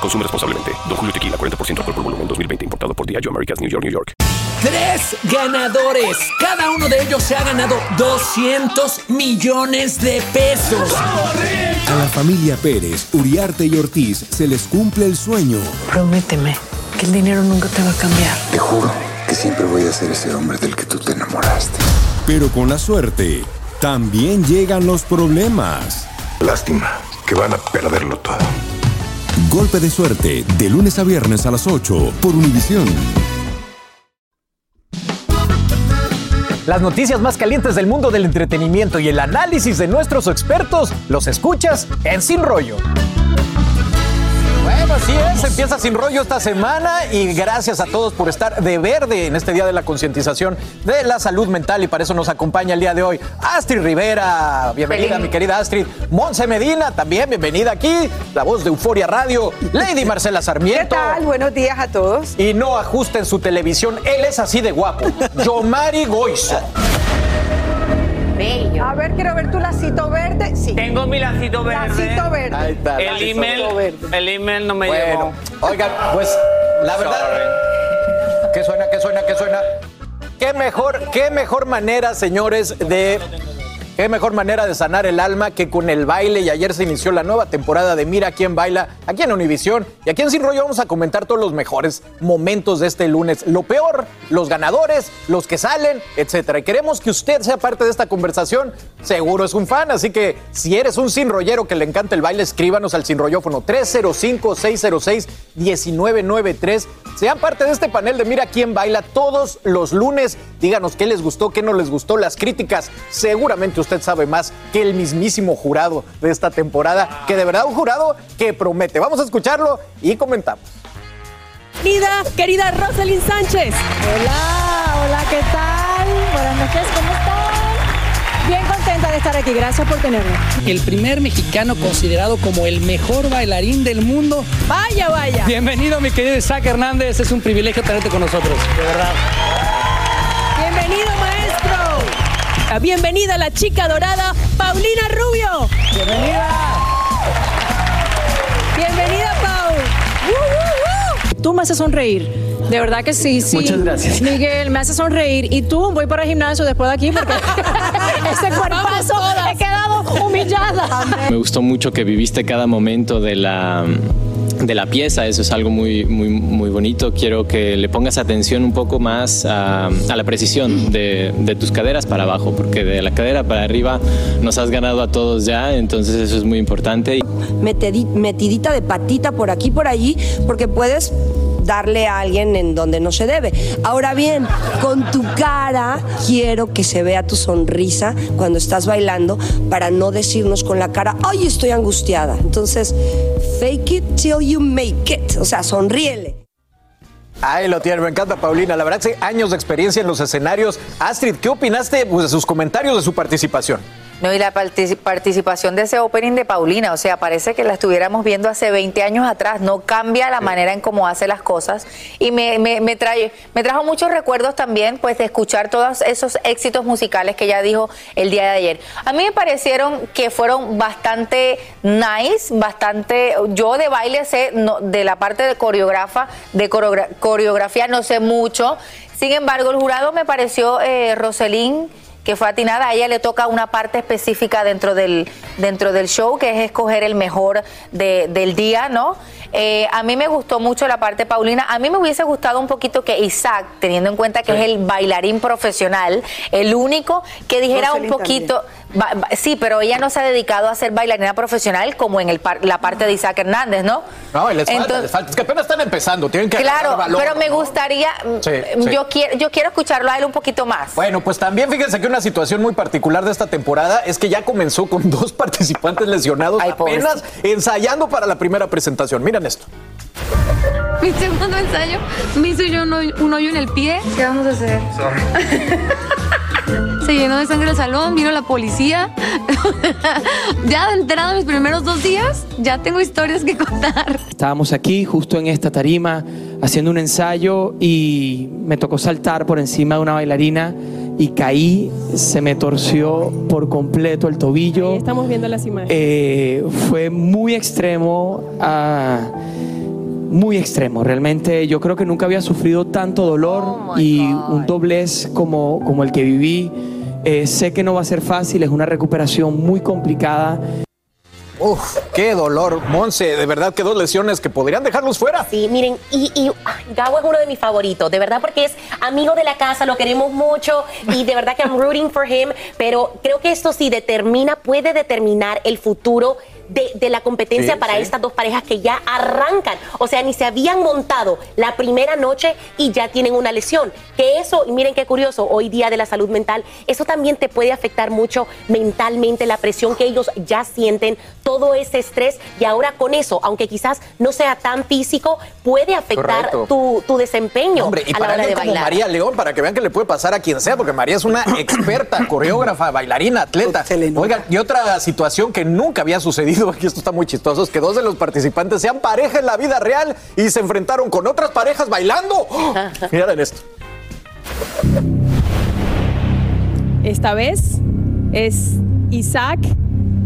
Consume responsablemente. Don Julio Tequila, 40% alcohol por volumen, 2020. Importado por Diageo Americas, New York, New York. Tres ganadores. Cada uno de ellos se ha ganado 200 millones de pesos. A la familia Pérez, Uriarte y Ortiz se les cumple el sueño. Prométeme que el dinero nunca te va a cambiar. Te juro que siempre voy a ser ese hombre del que tú te enamoraste. Pero con la suerte, también llegan los problemas. Lástima que van a perderlo todo. Golpe de suerte, de lunes a viernes a las 8 por Univisión. Las noticias más calientes del mundo del entretenimiento y el análisis de nuestros expertos los escuchas en Sin Rollo. Bueno, así es, empieza sin rollo esta semana y gracias a todos por estar de verde en este día de la concientización de la salud mental y para eso nos acompaña el día de hoy Astrid Rivera. Bienvenida, mi querida Astrid. Monse Medina, también bienvenida aquí, la voz de Euforia Radio. Lady Marcela Sarmiento. ¿Qué tal? Buenos días a todos. Y no ajusten su televisión, él es así de guapo. Yomari Goizo. Bello. A ver, quiero ver tu lacito verde. Sí. Tengo mi lacito verde. Lacito verde. Ahí está, El lacito email, verde. el email no me Bueno, llegó. oigan, pues la verdad. ¿Qué suena? ¿Qué suena? ¿Qué suena? ¿Qué mejor, qué mejor manera, señores, de. Qué mejor manera de sanar el alma que con el baile. Y ayer se inició la nueva temporada de Mira quién baila aquí en Univisión. Y aquí en Sin Rollo vamos a comentar todos los mejores momentos de este lunes. Lo peor, los ganadores, los que salen, etcétera. Y queremos que usted sea parte de esta conversación. Seguro es un fan, así que si eres un sinrollero que le encanta el baile, escríbanos al sinrollófono 305-606-1993. Sean parte de este panel de Mira quién baila todos los lunes. Díganos qué les gustó, qué no les gustó, las críticas. Seguramente usted sabe más que el mismísimo jurado de esta temporada, que de verdad un jurado que promete. Vamos a escucharlo y comentamos. Querida, querida Rosalind Sánchez. Hola, hola, ¿qué tal? Buenas noches, ¿cómo están? Bien contenta de estar aquí, gracias por tenerme. El primer mexicano considerado como el mejor bailarín del mundo. Vaya, vaya. Bienvenido, mi querido Isaac Hernández. Es un privilegio tenerte con nosotros, de verdad. Bienvenido, maestro. Bienvenida la chica dorada, Paulina Rubio. Bienvenida. Bienvenida, Pau. ¡Uh, uh, uh! Tú me haces sonreír. De verdad que sí, sí. Muchas gracias. Miguel, me hace sonreír. Y tú, voy para el gimnasio después de aquí porque ese cuerpazo he quedado humillada. Me gustó mucho que viviste cada momento de la, de la pieza, eso es algo muy, muy, muy bonito. Quiero que le pongas atención un poco más a, la precisión de, de tus caderas para abajo, porque de la cadera para arriba nos has ganado a todos ya, entonces eso es muy importante. metidita de patita por aquí, por allí, porque puedes darle a alguien en donde no se debe. Ahora bien, con tu cara quiero que se vea tu sonrisa cuando estás bailando para no decirnos con la cara, ay, estoy angustiada. Entonces, fake it till you make it. O sea, sonríele. Ahí lo tiene, me encanta Paulina. La verdad, sí, años de experiencia en los escenarios. Astrid, ¿qué opinaste pues, de sus comentarios, de su participación? No, y la partic- participación de ese opening de Paulina, o sea, parece que la estuviéramos viendo hace 20 años atrás, no cambia la manera en cómo hace las cosas. Y me, me, me trae, me trajo muchos recuerdos también, pues, de escuchar todos esos éxitos musicales que ella dijo el día de ayer. A mí me parecieron que fueron bastante nice, bastante, yo de baile sé, no, de la parte de coreógrafa, de coreogra- coreografía no sé mucho, sin embargo, el jurado me pareció, eh, Roselín, que fue atinada, a ella le toca una parte específica dentro del, dentro del show, que es escoger el mejor de- del día, ¿no? Eh, a mí me gustó mucho la parte Paulina. A mí me hubiese gustado un poquito que Isaac, teniendo en cuenta que es el bailarín profesional, el único que dijera un poquito. Sí, pero ella no se ha dedicado a ser bailarina profesional como en el par- la parte de Isaac Hernández, ¿no? No, les falta, Entonces- les falta. Es que apenas están empezando, tienen que Claro, valor, pero me ¿no? gustaría, Sí, mm, sí. Yo, quiero, yo quiero escucharlo a él un poquito más. Bueno, pues también fíjense que una situación muy particular de esta temporada es que ya comenzó con dos participantes lesionados apenas ensayando para la primera presentación. Miren esto. Mi segundo ensayo me hizo yo un hoyo, un hoyo en el pie. ¿Qué vamos a hacer? Se llenó de sangre el salón, vino la policía. ya de entrada mis primeros dos días, ya tengo historias que contar. Estábamos aquí, justo en esta tarima, haciendo un ensayo y me tocó saltar por encima de una bailarina y caí, se me torció por completo el tobillo. Estamos viendo las imágenes. Eh, fue muy extremo, ah, muy extremo. Realmente yo creo que nunca había sufrido tanto dolor y un doblez como, como el que viví. Eh, sé que no va a ser fácil, es una recuperación muy complicada. Uf, qué dolor, Monse. De verdad que dos lesiones que podrían dejarlos fuera. Sí, miren, y, y Gabo es uno de mis favoritos, de verdad, porque es amigo de la casa, lo queremos mucho y de verdad que I'm rooting for him, pero creo que esto sí determina, puede determinar el futuro de, de la competencia Sí, para sí. estas dos parejas que ya arrancan. O sea, ni se habían montado la primera noche y ya tienen una lesión. Que eso, y miren qué curioso, hoy día de la salud mental, eso también te puede afectar mucho mentalmente, la presión que ellos ya sienten, todo ese estrés. Y ahora con eso, aunque quizás no sea tan físico, puede afectar tu, tu desempeño Hombre, y a la para hora de como bailar. María León, para que vean que le puede pasar a quien sea, porque María es una experta, coreógrafa, bailarina, atleta. Oigan, y otra situación que nunca había sucedido, aquí esto está muy chistoso, es que dos de los participantes sean pareja en la vida real y se enfrentaron con otras parejas bailando. ¡Oh! Miren esto. Esta vez es Isaac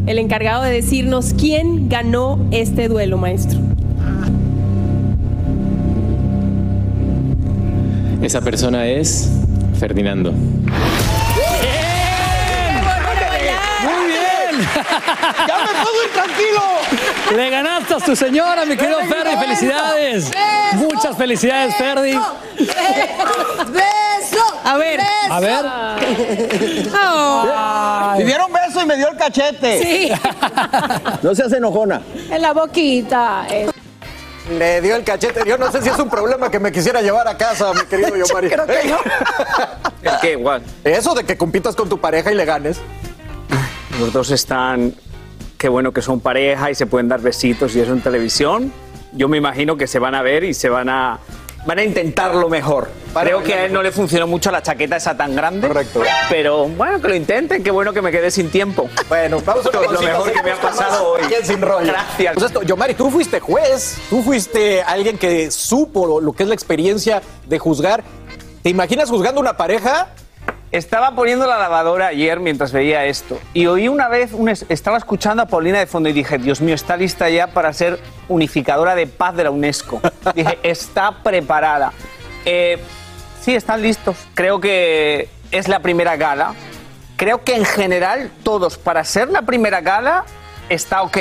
el encargado de decirnos quién ganó este duelo, maestro. Esa persona es Ferdinando. ¡Ya me puedo ir tranquilo! Le ganaste a tu señora, mi querido Ferdi. Felicidades. Muchas felicidades, Ferdi. ¡Beso! A ver. A ver. Ay. Me dieron beso y me dio el cachete. Sí. No seas enojona. En la boquita. eh. Le dio el cachete. Yo no sé si es un problema que me quisiera llevar a casa, mi querido yo, María. Creo que no. ¿El qué? Igual. Eso de que compitas con tu pareja y le ganes. Los dos están. Qué bueno que son pareja y se pueden dar besitos y eso en televisión. Yo me imagino que se van a ver y se van a. Van a intentar lo mejor. Creo que a él no le funcionó mucho la chaqueta esa tan grande. Correcto. Pero bueno, que lo intenten. Qué bueno que me quedé sin tiempo. Bueno, vamos a es lo mejor que me ha pasado hoy. Sin Rollo. Gracias. Pues esto, Yomari, tú fuiste juez, tú fuiste alguien que supo lo, lo que es la experiencia de juzgar. ¿Te imaginas juzgando una pareja? Estaba poniendo la lavadora ayer mientras veía esto y oí una vez, un es- estaba escuchando a Paulina de fondo y dije, Dios mío, está lista ya para ser unificadora de paz de la UNESCO. dije, está preparada. Eh, sí, están listos. Creo que es la primera gala. Creo que en general todos, para ser la primera gala, está ok,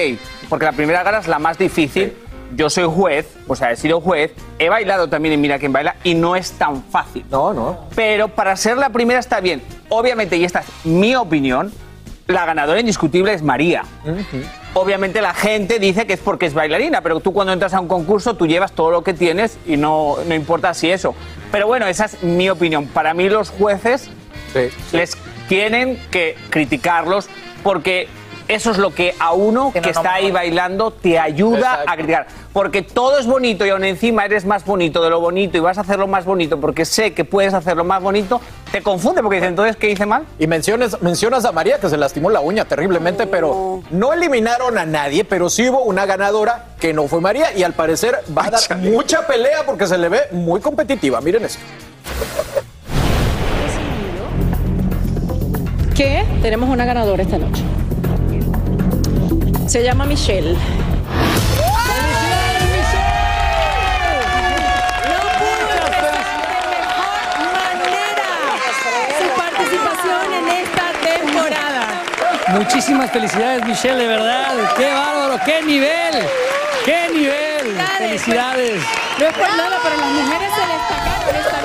porque la primera gala es la más difícil. Yo soy juez, o sea, he sido juez, he bailado también en Mira quién baila y no es tan fácil. No, no. Pero para ser la primera está bien. Obviamente, y esta es mi opinión, la ganadora indiscutible es María. Obviamente la gente dice que es porque es bailarina, pero tú cuando entras a un concurso tú llevas todo lo que tienes y no, no importa si eso. Pero bueno, esa es mi opinión. Para mí los jueces les tienen que criticarlos porque eso es lo que a uno que, no, está ahí no. bailando te ayuda a criticar. Porque todo es bonito y aún encima eres más bonito de lo bonito y vas a hacerlo más bonito porque sé que puedes hacerlo más bonito, te confunde porque dices, entonces, ¿qué hice mal? Y menciones, mencionas a María que se lastimó la uña terriblemente, pero no eliminaron a nadie, pero sí hubo una ganadora que no fue María y al parecer va a dar mucha pelea porque se le ve muy competitiva. Miren esto. Que tenemos una ganadora esta noche. Se llama Michelle. Muchísimas felicidades, Michelle, de verdad. Qué bárbaro, qué nivel. Qué nivel. Felicidades. No es por nada, pero las mujeres se destacaron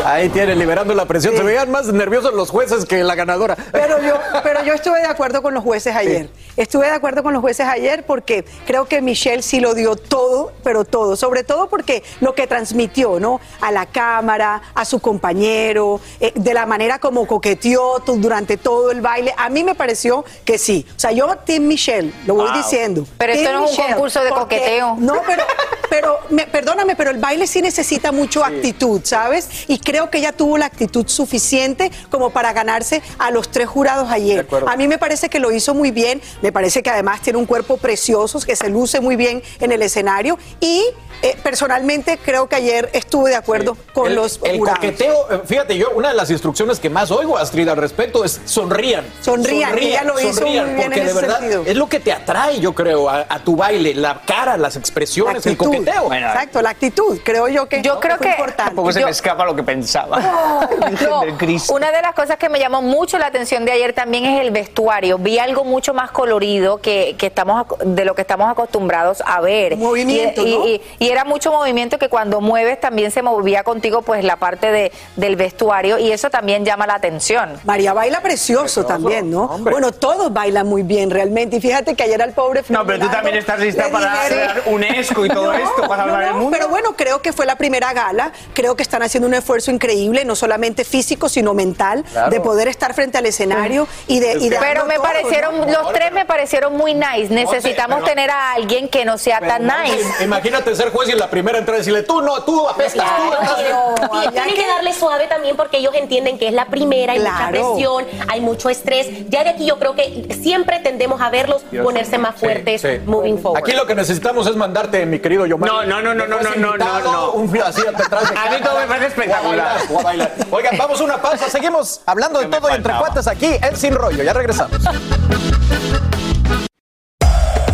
Ahí tiene, liberando la presión. Se veían más nerviosos los jueces que la ganadora. Pero yo, pero yo estuve de acuerdo con los jueces ayer. Estuve de acuerdo con los jueces ayer porque creo que Michelle sí lo dio todo, pero todo. Sobre todo porque lo que transmitió, ¿no? A la cámara, a su compañero, eh, de la manera como coqueteó durante todo el baile. A mí me pareció que sí. O sea, yo, Team Michelle, lo voy Wow. diciendo. Pero esto no es un concurso de porque- coqueteo. No, pero, pero me- perdóname, pero el baile sí necesita mucho actitud, ¿sabes? Y creo que ella tuvo la actitud suficiente como para ganarse a los tres jurados ayer. A mí me parece que lo hizo muy bien, me parece que además tiene un cuerpo precioso, que se luce muy bien en el escenario y eh, personalmente creo que ayer estuve de acuerdo con el, los el jurados. coqueteo, eh, fíjate, yo una de las instrucciones que más oigo, Astrid, al respecto es sonrían. Sonrían, ella lo hizo muy bien porque en de ese verdad sentido. es lo que te atrae, yo creo, a, a tu baile, la cara, las expresiones, el actitud. coqueteo. Exacto, la actitud, creo yo que Yo creo fue que- importante. Tampoco se me escapa lo que pensaba. No, una de las cosas que me llamó mucho la atención de ayer también es el vestuario. Vi algo mucho más colorido que, que estamos de lo que estamos acostumbrados a ver. Movimiento, y, ¿no? y- y era mucho movimiento que cuando mueves también se movía contigo pues la parte de, del vestuario y eso también llama la atención. María baila precioso, también, ¿no? Bueno, todos bailan muy bien realmente. Y fíjate que ayer al pobre No, pero tú también estás lista para dar UNESCO y todo esto, para salvar el mundo. Pero bueno, creo que fue la primera gala. Creo que están haciendo un esfuerzo increíble, no solamente físico, sino mental, Claro. de poder estar frente al escenario y de. y Pero me todo, parecieron, ¿no? los tres me parecieron muy nice. Necesitamos pero- tener a alguien que no sea tan nice. Imagínate ser juez y en la primera entrada decirle, tú no, tú apestas, tú Claro, tienen que darle suave también porque ellos entienden que es la primera, hay mucha presión, hay mucho estrés. Ya de aquí yo creo que siempre tendemos a verlos Dios. ponerse más fuertes, sí. moving forward. Aquí lo que necesitamos es mandarte, mi querido Yomar. No, no, no, no, no, no, no, no, no. Un así detrás de A mí todo me parece espectacular. Voy a bailar. Oigan, vamos a una pausa. Seguimos hablando de todo y entre cuates aquí en Sin Rollo. Ya regresamos.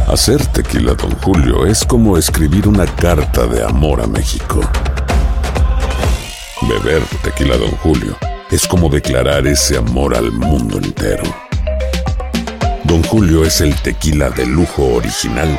Hacer tequila, Don Julio, es como escribir una carta de amor a México. Beber tequila, Don Julio, es como declarar ese amor al mundo entero. Don Julio es el tequila de lujo original,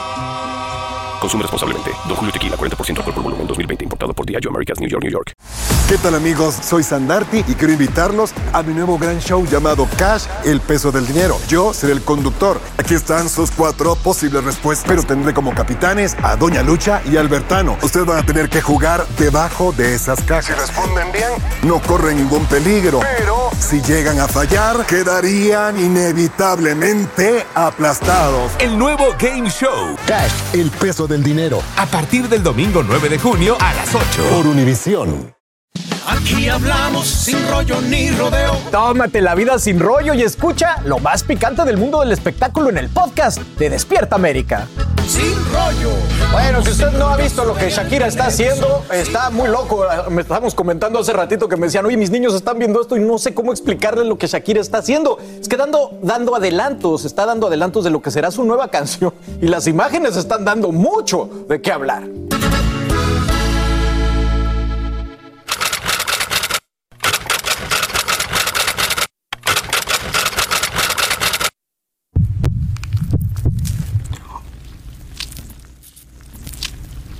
Consume responsablemente. Don Julio Tequila, 40% alcohol por volumen, 2020. Importado por Diageo Americas, New York, New York. ¿Qué tal amigos? Soy Sandarti y quiero invitarlos a mi nuevo gran show llamado Cash, el peso del dinero. Yo seré el conductor. Aquí están sus cuatro posibles respuestas, pero tendré como capitanes a Doña Lucha y Albertano. Ustedes van a tener que jugar debajo de esas cajas. Si responden bien, no corren ningún peligro. Pero si llegan a fallar, quedarían inevitablemente aplastados. El nuevo Game Show. Cash, el peso del dinero. A partir del domingo 9 de junio a las 8. Por Univisión. Aquí hablamos sin rollo ni rodeo. Tómate la vida sin rollo y escucha lo más picante del mundo del espectáculo en el podcast de Despierta América. Sin rollo. Bueno, si usted no ha visto lo que Shakira está haciendo, está muy loco. Me estábamos comentando hace ratito que me decían, oye, mis niños están viendo esto y no sé cómo explicarles lo que Shakira está haciendo. Es que dando, dando adelantos, está dando adelantos de lo que será su nueva canción. Y las imágenes están dando mucho de qué hablar.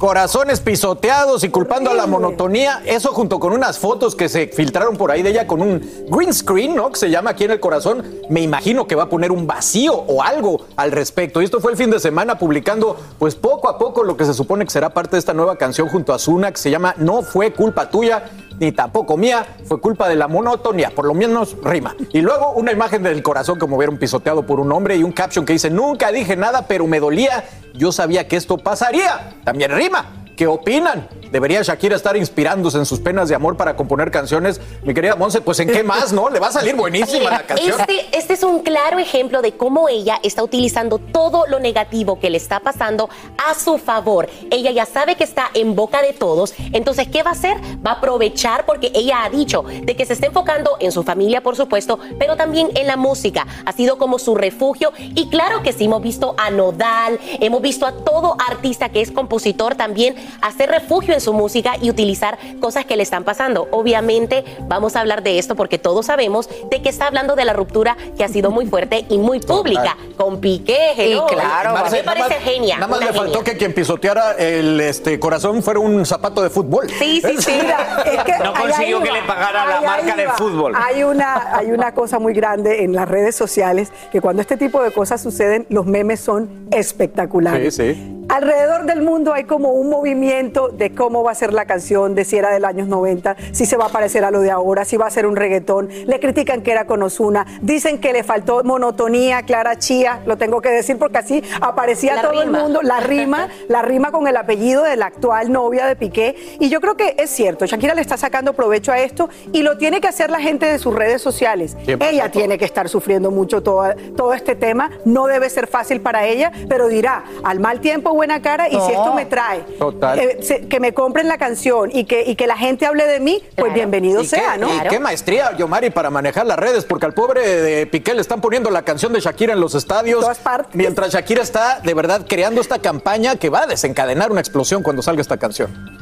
Corazones pisoteados y culpando a la monotonía. Eso junto con unas fotos que se filtraron por ahí de ella con un green screen, ¿no? Que se llama aquí en el corazón. Me imagino que va a poner un vacío o algo al respecto. Y esto fue el fin de semana publicando, pues poco a poco, lo que se supone que será parte de esta nueva canción junto a Zuna, que se llama No fue culpa tuya ni tampoco mía, fue culpa de la monotonía, por lo menos rima. Y luego una imagen del corazón como vieron pisoteado por un hombre y un caption que dice, nunca dije nada, pero me dolía, yo sabía que esto pasaría. También rima. ¿Qué opinan? ¿Debería Shakira estar inspirándose en sus penas de amor para componer canciones? Mi querida Monse, pues ¿en qué más, no? Le va a salir buenísima la canción. Este, este es un claro ejemplo de cómo ella está utilizando todo lo negativo que le está pasando a su favor. Ella ya sabe que está en boca de todos, entonces ¿qué va a hacer? Va a aprovechar porque ella ha dicho de que se está enfocando en su familia, por supuesto, pero también en la música. Ha sido como su refugio y claro que sí, hemos visto a Nodal, hemos visto a todo artista que es compositor también hacer refugio en en su música y utilizar cosas que le están pasando. Obviamente vamos a hablar de esto porque todos sabemos de que está hablando de la ruptura que ha sido muy fuerte y muy pública con Piqué. hello. Y claro, a mí me Marce, nada parece más- genia. Nada más le faltó que quien pisoteara el este, corazón fuera un zapato de fútbol. Sí, sí, sí. Mira, es que No consiguió que le pagara la marca de fútbol. Hay una, hay una cosa muy grande en las redes sociales que cuando este tipo de cosas suceden, los memes son espectaculares. Sí, sí. Alrededor del mundo hay como un movimiento de cómo va a ser la canción, de si era del años 90, si se va a parecer a lo de ahora, si va a ser un reggaetón. Le critican que era con Ozuna, dicen que le faltó monotonía Clara Chía, lo tengo que decir porque así aparecía La todo rima. el mundo, la rima, la rima con el apellido de la actual novia de Piqué. Y yo creo que es cierto, Shakira le está sacando provecho a esto y lo tiene que hacer la gente de sus redes sociales. 100%. Ella tiene que estar sufriendo mucho todo, todo este tema, no debe ser fácil para ella, pero dirá, al mal tiempo buena cara y si esto me trae Total. eh, se- que me compren la canción y que, y que la gente hable de mí, pues bienvenido ¿Y sea, qué, ¿no? y qué maestría, Yomari, para manejar las redes, porque al pobre de Piqué le están poniendo la canción de Shakira en los estadios. Mientras Shakira está de verdad creando esta campaña que va a desencadenar una explosión cuando salga esta canción.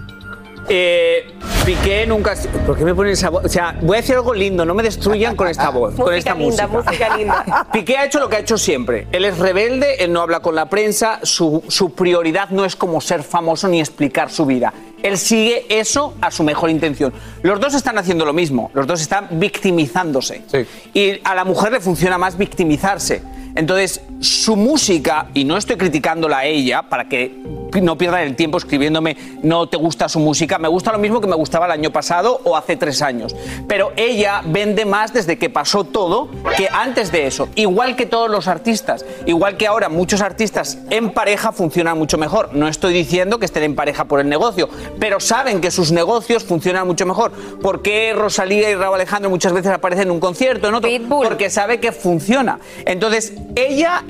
Eh, Piqué nunca. ¿Por qué me ponen esa voz? O sea, voy a decir algo lindo, no me destruyan con esta voz, con esta linda, música. música linda. Piqué ha hecho lo que ha hecho siempre. Él es rebelde, él no habla con la prensa, su, su prioridad no es como ser famoso ni explicar su vida. Él sigue eso a su mejor intención. Los dos están haciendo lo mismo, los dos están victimizándose. Y a la mujer le funciona más victimizarse. Entonces, su música, y no estoy criticándola a ella para que no pierdan el tiempo escribiéndome no te gusta su música, me gusta lo mismo que me gustaba el año pasado o hace tres años. Pero ella vende más desde que pasó todo que antes de eso. Igual que todos los artistas. Igual que ahora muchos artistas en pareja funcionan mucho mejor. No estoy diciendo que estén en pareja por el negocio, pero saben que sus negocios funcionan mucho mejor. ¿Por qué Rosalía y Raúl Alejandro muchas veces aparecen en un concierto, en otro? Porque sabe que funciona. Entonces, ella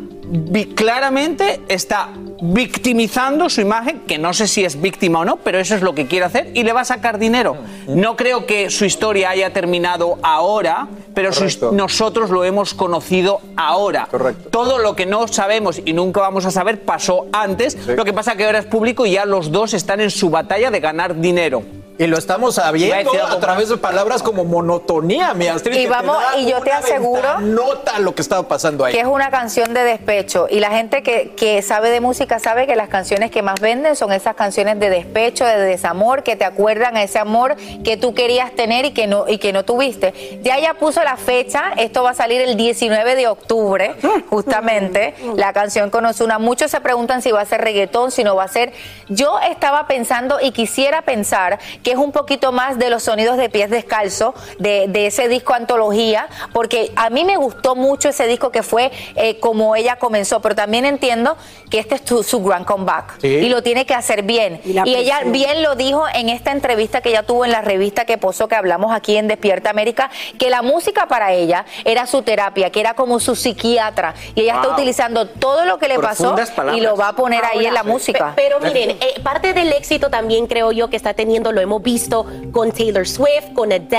claramente está victimizando su imagen, que no sé si es víctima o no, pero eso es lo que quiere hacer y le va a sacar dinero. No creo que su historia haya terminado ahora, pero su nosotros lo hemos conocido ahora. Todo lo que no sabemos y nunca vamos a saber pasó antes, lo que pasa que ahora es público y ya los dos están en su batalla de ganar dinero. Y lo estamos a sabiendo algo a través de palabras como monotonía, mi Astrid. Y vamos- y yo te aseguro Nota lo que estaba pasando ahí. que es una canción de despecho y la gente que, que sabe de música sabe que las canciones que más venden son esas canciones de despecho, de desamor, que te acuerdan a ese amor que tú querías tener y que no y que no tuviste. Ya ella puso la fecha, esto va a salir el 19 de octubre, justamente, la canción con Ozuna. Muchos se preguntan si va a ser reggaetón, si no va a ser. Yo estaba pensando y quisiera pensar que es un poquito más de los sonidos de pies descalzo, de, de ese disco antología, porque a mí me gustó mucho ese disco que fue eh, como ella comenzó, pero también entiendo que este es tu- su gran comeback Sí. y lo tiene que hacer bien. Y la Y, ella bien lo dijo en esta entrevista que ella tuvo en la revista que posó, que hablamos aquí en Despierta América, que la música para ella era su terapia, que era como su psiquiatra, y ella está utilizando todo lo que le pasó palabras. y lo va a poner ahí en la música. pe- Pero miren, eh, parte del éxito también creo yo que está teniendo, lo hemos visto con Taylor Swift, con Adele,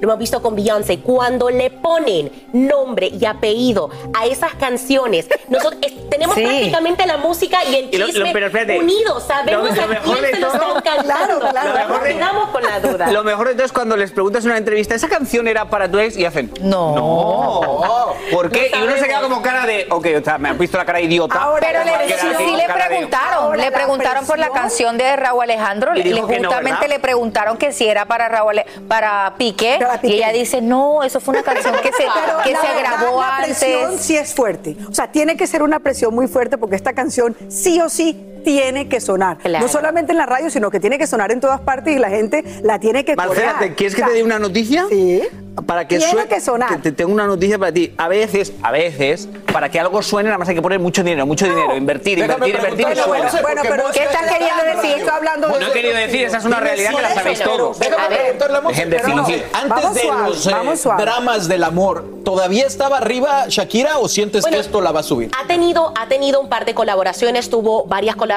lo hemos visto con Beyoncé. Cuando le ponen nombre y apellido a esas canciones, nosotros es- tenemos Sí. prácticamente la música y el chisme unidos. Sabemos lo- lo a mejor quién se lo están cantando. Lo mejor No de- quedamos con la duda. Lo mejor de todo es cuando les preguntas en una entrevista, ¿esa canción era para tu ex? Y hacen, no. No. ¿Por qué? No y uno se queda como cara de, ok, o sea, me han visto la cara de idiota. Pero le, sí, así sí con le de- preguntaron, le preguntaron por la canción de Raúl Alejandro, Y le, no, justamente le preguntaron que si era para Raúl, para Piqué, y ella dice, no, eso fue una canción que se, Pero que la se verdad, grabó la presión antes. sí es fuerte. O sea, tiene que ser una presión muy fuerte porque esta canción sí o sí tiene que sonar. Claro. No solamente en la radio, sino que tiene que sonar en todas partes y la gente la tiene que Marcela, corear. ¿te- ¿quieres que O sea, te dé una noticia? Sí. Para que Tiene suene. que sonar. te tengo una noticia para ti. A veces, a veces, para que algo suene, nada más hay que poner mucho dinero, mucho dinero, invertir, Déjame invertir, invertir y suena. Bueno, pero ¿qué estás está queriendo decir? Estoy hablando de No he querido decir, esa es una realidad que la sabéis todos. Déjame preguntarle a Monse, Dejen de pero no, fingir. Antes de los eh, dramas del amor, ¿todavía estaba arriba Shakira o sientes Bueno, que esto la va a subir? Ha tenido, ha tenido un par de colaboraciones, tuvo varias colaboraciones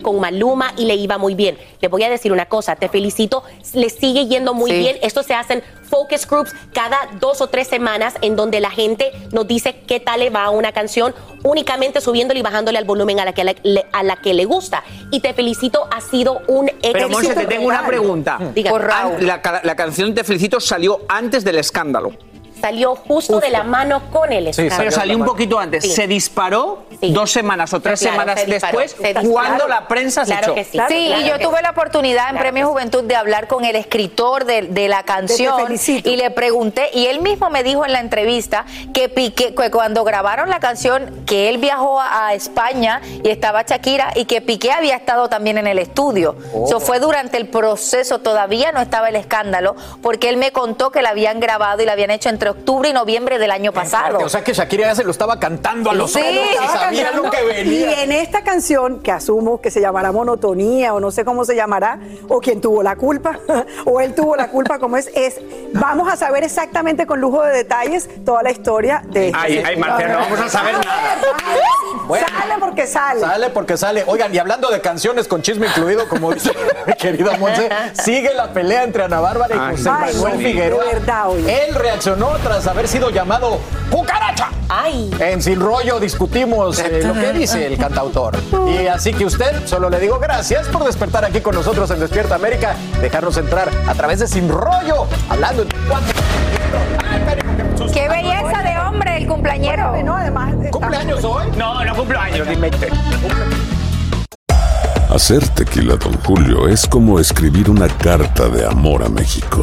con Maluma y le iba muy bien. Le voy a decir una cosa, te felicito, le sigue yendo muy Sí. bien. Esto se hacen focus groups cada dos o tres semanas en donde la gente nos dice qué tal le va a una canción, únicamente subiéndole y bajándole al volumen a la que le, a la que le gusta. Y te felicito, ha sido un éxito. Pero Monse, te tengo una pregunta. Diga. An- La, ca- la canción Te felicito salió antes del escándalo. Salió justo, de la mano con el escándalo. Pero salió un poquito antes. Sí. Se disparó dos semanas o tres Claro, semanas disparó, después cuando la prensa se Claro echó. que sí. Sí, Claro y yo que tuve sí. la oportunidad en Premio Juventud de hablar con el escritor de, de la canción felicito. y le pregunté, y él mismo me dijo en la entrevista que, Piqué, que cuando grabaron la canción, que él viajó a, a España y estaba Shakira y que Piqué había estado también en el estudio. Oh. Eso fue durante el proceso, todavía no estaba el escándalo, porque él me contó que la habían grabado y la habían hecho entre octubre y noviembre del año pasado. O sea que Shakira ya se lo estaba cantando a los Sí, Estaba sabía cantando, lo que venía. Y en esta canción, que asumo que se llamará monotonía o no sé cómo se llamará, o quien tuvo la culpa, o él tuvo la culpa, como es, es, vamos a saber exactamente con lujo de detalles toda la historia de este Ay, ay, Marcela, no vamos a saber nada. Bueno. Sale porque sale. Sale porque sale. Oigan, y hablando de canciones con chisme incluido, como dice mi querida Monse, sigue la pelea entre Ana Bárbara y Ay, José ay, Manuel Figueroa. verdad, oye. Él reaccionó tras haber sido llamado cucaracha. Ay. En Sin Rollo discutimos eh, lo que dice el cantautor. Y así que usted, solo le digo gracias por despertar aquí con nosotros en Despierta América, dejarnos entrar a través de Sin Rollo, hablando en cuatro. Qué belleza de hombre el cumpleañero. No, además. está- ¿Cumpleaños hoy? No, no cumplo años, dime. Hacer tequila, Don Julio, es como escribir una carta de amor a México.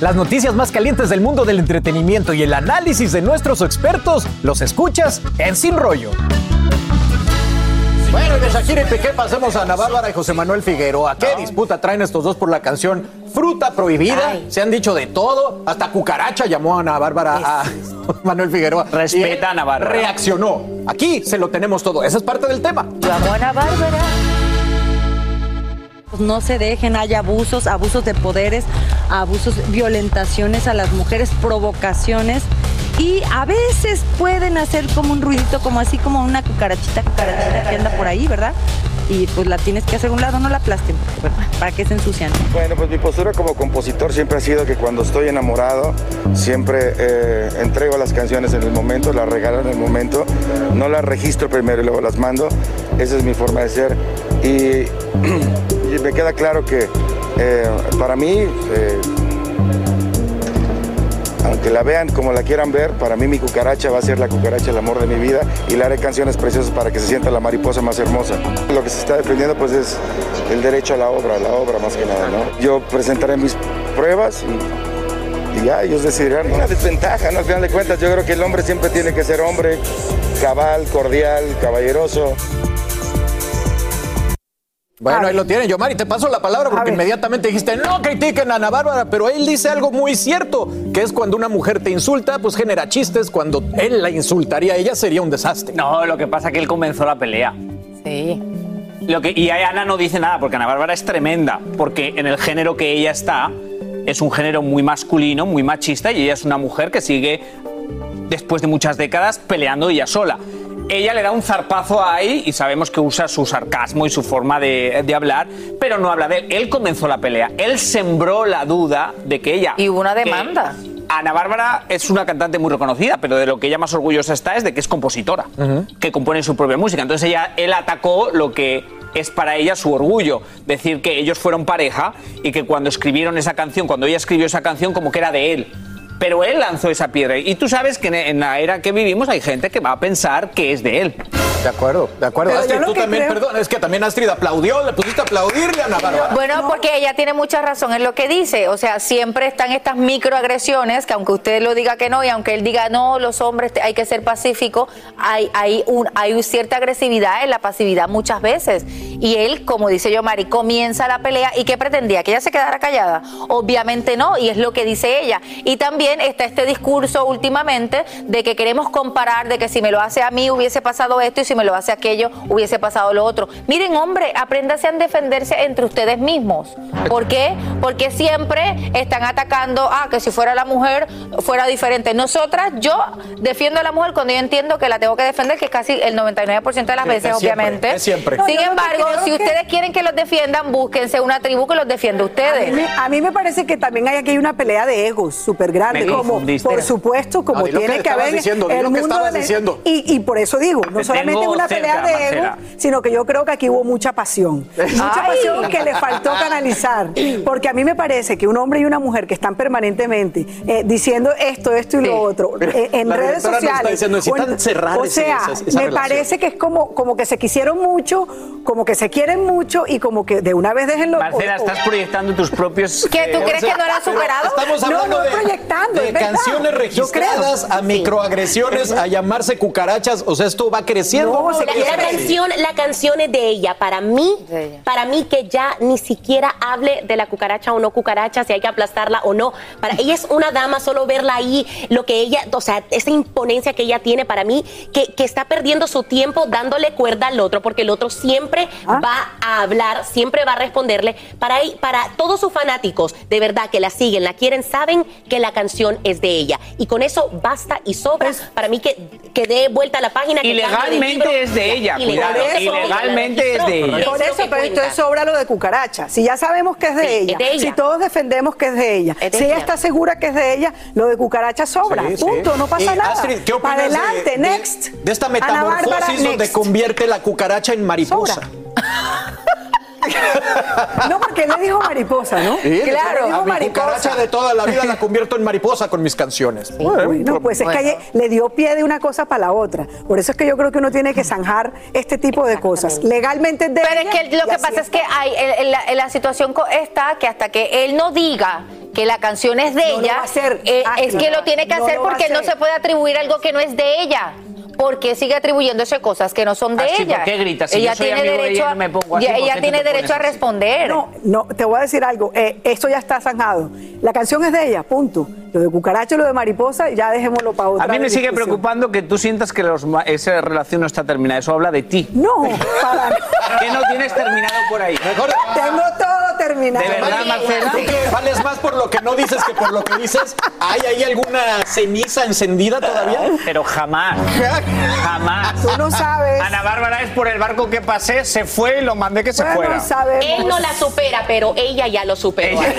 Las noticias más calientes del mundo del entretenimiento y el análisis de nuestros expertos los escuchas en Sin Rollo. Bueno, y de Shakira y Piqué pasemos a Ana Bárbara y José Manuel Figueroa. ¿Qué disputa traen estos dos por la canción Fruta Prohibida? Se han dicho de todo. Hasta Cucaracha llamó a Ana Bárbara a Manuel Figueroa. Respeta a Ana Bárbara. Reaccionó. Aquí se lo tenemos todo. Esa es parte del tema. Amo a Ana Bárbara. No se dejen, hay abusos, abusos de poderes, abusos, violentaciones a las mujeres, provocaciones. Y a veces pueden hacer como un ruidito, como así como una cucarachita, cucarachita que anda por ahí, ¿verdad? Y pues la tienes que hacer a un lado, no la aplasten, bueno, para que se ensucian. Bueno, pues mi postura como compositor siempre ha sido que cuando estoy enamorado, siempre eh, entrego las canciones en el momento, las regalo en el momento, no las registro primero y luego las mando. Esa es mi forma de ser. Y, y me queda claro que eh, para mí, eh, aunque la vean como la quieran ver, para mí mi cucaracha va a ser la cucaracha, el amor de mi vida y le haré canciones preciosas para que se sienta la mariposa más hermosa. Lo que se está defendiendo pues es el derecho a la obra, la obra más que nada, ¿no? Yo presentaré mis pruebas y, ya ellos decidirán. Una desventaja, ¿no? Al final de cuentas yo creo que el hombre siempre tiene que ser hombre, cabal, cordial, caballeroso. Bueno, ahí lo tienen. Yomari, te paso la palabra porque inmediatamente dijiste, no critiquen a Ana Bárbara, pero él dice algo muy cierto, que es cuando una mujer te insulta, pues genera chistes, cuando él la insultaría a ella sería un desastre. No, lo que pasa es que él comenzó la pelea. Sí. Lo que, y Ana no dice nada, porque Ana Bárbara es tremenda, porque en el género que ella está es un género muy masculino, muy machista, y ella es una mujer que sigue después de muchas décadas peleando ella sola. Ella le da un zarpazo ahí y sabemos que usa su sarcasmo y su forma de, de hablar, pero no habla de él. Él comenzó la pelea, él sembró la duda de que ella... Y hubo una demanda. Ana Bárbara es una cantante muy reconocida, pero de lo que ella más orgullosa está es de que es compositora, que compone su propia música. Entonces ella, él atacó lo que es para ella su orgullo, decir que ellos fueron pareja y que cuando escribieron esa canción, cuando ella escribió esa canción, como que era de él. Pero él lanzó esa piedra. Y tú sabes que en- la era que vivimos hay gente que va a pensar que es de él. De acuerdo, de acuerdo. Pero Astrid, tú también, creo- perdón, es que también Astrid aplaudió, le pusiste a aplaudirle a Bárbara. Bueno, porque ella tiene mucha razón en lo que dice. O sea, siempre están estas microagresiones que aunque usted lo diga que no y aunque él diga no, los hombres hay que ser pacíficos, hay, hay, un, hay cierta agresividad en la pasividad muchas veces. Y él, como dice yo, Mari, comienza la pelea y ¿qué pretendía? ¿Que ella se quedara callada? Obviamente no, y es lo que dice ella. Y también está este discurso últimamente de que queremos comparar, de que si me lo hace a mí hubiese pasado esto y si me lo hace aquello hubiese pasado lo otro. Miren, hombre, apréndase a defenderse entre ustedes mismos. ¿Por qué? Porque siempre están atacando, ah, que si fuera la mujer fuera diferente. Nosotras, yo defiendo a la mujer cuando yo entiendo que la tengo que defender, que es casi el 99% de las Sí, veces, es siempre, obviamente. es siempre. No, Sin embargo, si que- ustedes quieren que los defiendan, búsquense una tribu que los defienda a A ustedes. mí, a mí me parece que también hay aquí una pelea de egos súper grande, como por supuesto, como No, tiene que haber diciendo, el que mundo estabas de- diciendo. y, y por eso digo, no Te solamente tengo una pelea de egos, Marcela. sino que yo creo que aquí hubo mucha pasión, mucha Ay. pasión que le faltó canalizar, porque a mí me parece que un hombre y una mujer que están permanentemente eh, diciendo esto, esto y lo otro eh, en La redes sociales, diciendo, o en- cerrar o ese- sea, esa- esa me relación. parece que es como como que se quisieron mucho, como que se quieren mucho y como que de una vez déjenlo. Marcela, o- o- estás proyectando tus propios... ¿Qué, tú eh, crees que no lo han superado? Estamos No, hablando no de, proyectando, de canciones registradas a microagresiones, a llamarse cucarachas. O sea, esto va creciendo. Se La, quiere- la canción, la canción es de ella. Para mí, ella. para mí que ya ni siquiera hable de la cucaracha o no cucaracha, si hay que aplastarla o no. Para ella es una dama, solo verla ahí, lo que ella, o sea, esa imponencia que ella tiene para mí, que, que está perdiendo su tiempo dándole cuerda al otro, porque el otro siempre Ah. va a hablar, siempre va a responderle. Para, ahí- para todos sus fanáticos, de verdad, que la siguen, la quieren, saben que la canción es de ella. Y con eso basta y sobra. para mí que, que dé vuelta a la página. que cambie es de ella, cuidado, por eso, ilegalmente es de ella. Por eso, pero entonces sobra lo de cucaracha. Si ya sabemos que es de, Sí, ella, es de ella. si todos defendemos que es de ella, Es de si ella ella. está segura que es de ella, lo de cucaracha sobra. Sí, sí. Punto, no pasa Y, nada. Astrid, ¿qué Para opinas de- adelante, de, next. de esta Bárbara, metamorfosis donde next. convierte la cucaracha en mariposa? Sobra. No, porque él le dijo mariposa, ¿no? Sí, claro, a dijo mi mariposa. cucaracha de toda la vida la convierto en mariposa con mis canciones. Bueno, pues es que ayer le dio pie de una cosa para la otra. Por eso es que yo creo que uno tiene que zanjar este tipo de cosas. Legalmente es de Pero es que lo que pasa es que hay, la, situación está que hasta que él no diga que la canción es de No lo ella, va a hacer, eh, es Astrid. que lo tiene que No hacer porque no se puede atribuir algo que no es de ella. Porque sigue atribuyéndose cosas que no son de Astrid, ella. ¿por qué gritas? Si ella yo soy tiene amigo de derecho ella a, no me pongo así, ya- ¿por ella tiene derecho a responder. No, no, te voy a decir algo. eh, esto ya está zanjado. La canción es de ella, punto. Lo de cucaracha lo de mariposa, ya dejémoslo para otra A mí me sigue discusión. preocupando que tú sientas que los ma- esa relación no está terminada. Eso habla de ti. No, para ¿Qué no tienes terminado por ahí? Mejor, Tengo todo terminado. ¿De verdad, Marcela? ¿Tú que vales más por lo que no dices que por lo que dices? ¿Hay ahí alguna ceniza encendida todavía? Pero jamás. Jamás. Tú no sabes. Ana Bárbara es por el barco que pasé, se fue y lo mandé que se Bueno, fuera. sabemos. Él no la supera, pero ella ya lo superó. Ella-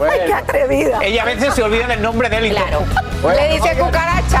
Ay, qué atrevida. Ella a veces se olvida del nombre de él y Claro. todo. Le dice cucaracha.